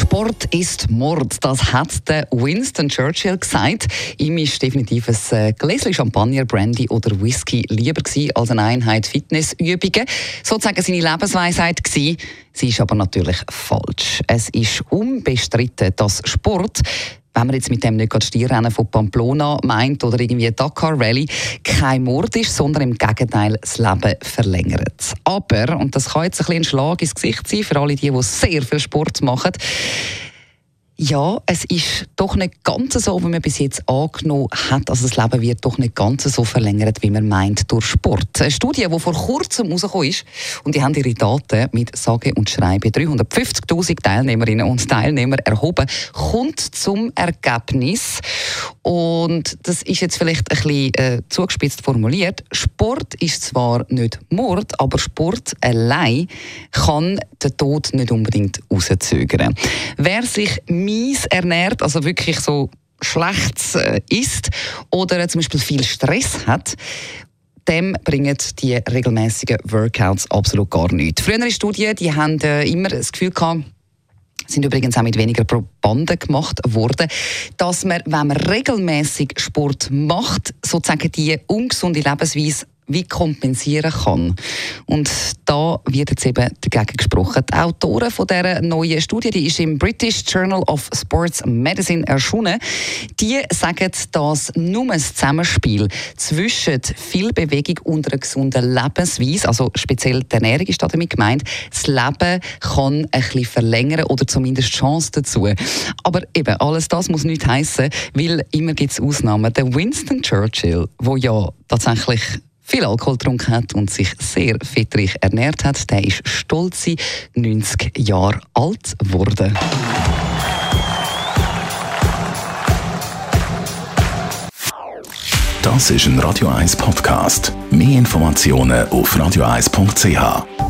Sport ist Mord, das hat der Winston Churchill gesagt. Ihm ist definitiv ein äh, Gläschen Champagner, Brandy oder Whisky lieber als eine Einheit Fitnessübungen. Sozusagen seine Lebensweisheit gewesen. Sie ist aber natürlich falsch. Es ist unbestritten, dass Sport wenn man jetzt mit dem nicht gerade Stierrennen von Pamplona meint oder irgendwie Dakar Rally, kein Mord ist, sondern im Gegenteil das Leben verlängert. Aber, und das kann jetzt ein, bisschen ein Schlag ins Gesicht sein für alle die, die sehr viel Sport machen, ja, es ist doch nicht ganz so, wie man bis jetzt angenommen hat. Also das Leben wird doch nicht ganz so verlängert, wie man meint, durch Sport. Eine Studie, die vor kurzem rausgekommen ist, und die haben ihre Daten mit sage und schreibe 350'000 Teilnehmerinnen und Teilnehmer erhoben, kommt zum Ergebnis. Und das ist jetzt vielleicht ein bisschen äh, zugespitzt formuliert. Sport ist zwar nicht Mord, aber Sport allein kann den Tod nicht unbedingt rauszögern. Wer sich mies ernährt, also wirklich so schlecht äh, isst oder zum Beispiel viel Stress hat, dem bringen die regelmäßigen Workouts absolut gar nichts. Frühere Studien die haben äh, immer das Gefühl gehabt, sind übrigens auch mit weniger Probanden gemacht worden, dass man, wenn man regelmäßig Sport macht, sozusagen die ungesunde Lebensweise wie kompensieren kann. Und da wird jetzt eben dagegen gesprochen. Die Autoren von dieser neuen Studie, die ist im British Journal of Sports Medicine erschienen, die sagen, dass nur ein Zusammenspiel zwischen viel Bewegung und einer gesunden Lebensweise, also speziell die Ernährung ist damit gemeint, das Leben kann ein bisschen verlängern oder zumindest Chance dazu. Aber eben, alles das muss nicht heißen, weil immer gibt es Ausnahmen. Der Winston Churchill, wo ja tatsächlich viel Alkohol getrunken hat und sich sehr fettreich ernährt hat, der ist stolze 90 Jahre alt geworden. Das ist ein Radio 1 Podcast. Mehr Informationen auf radio1.ch.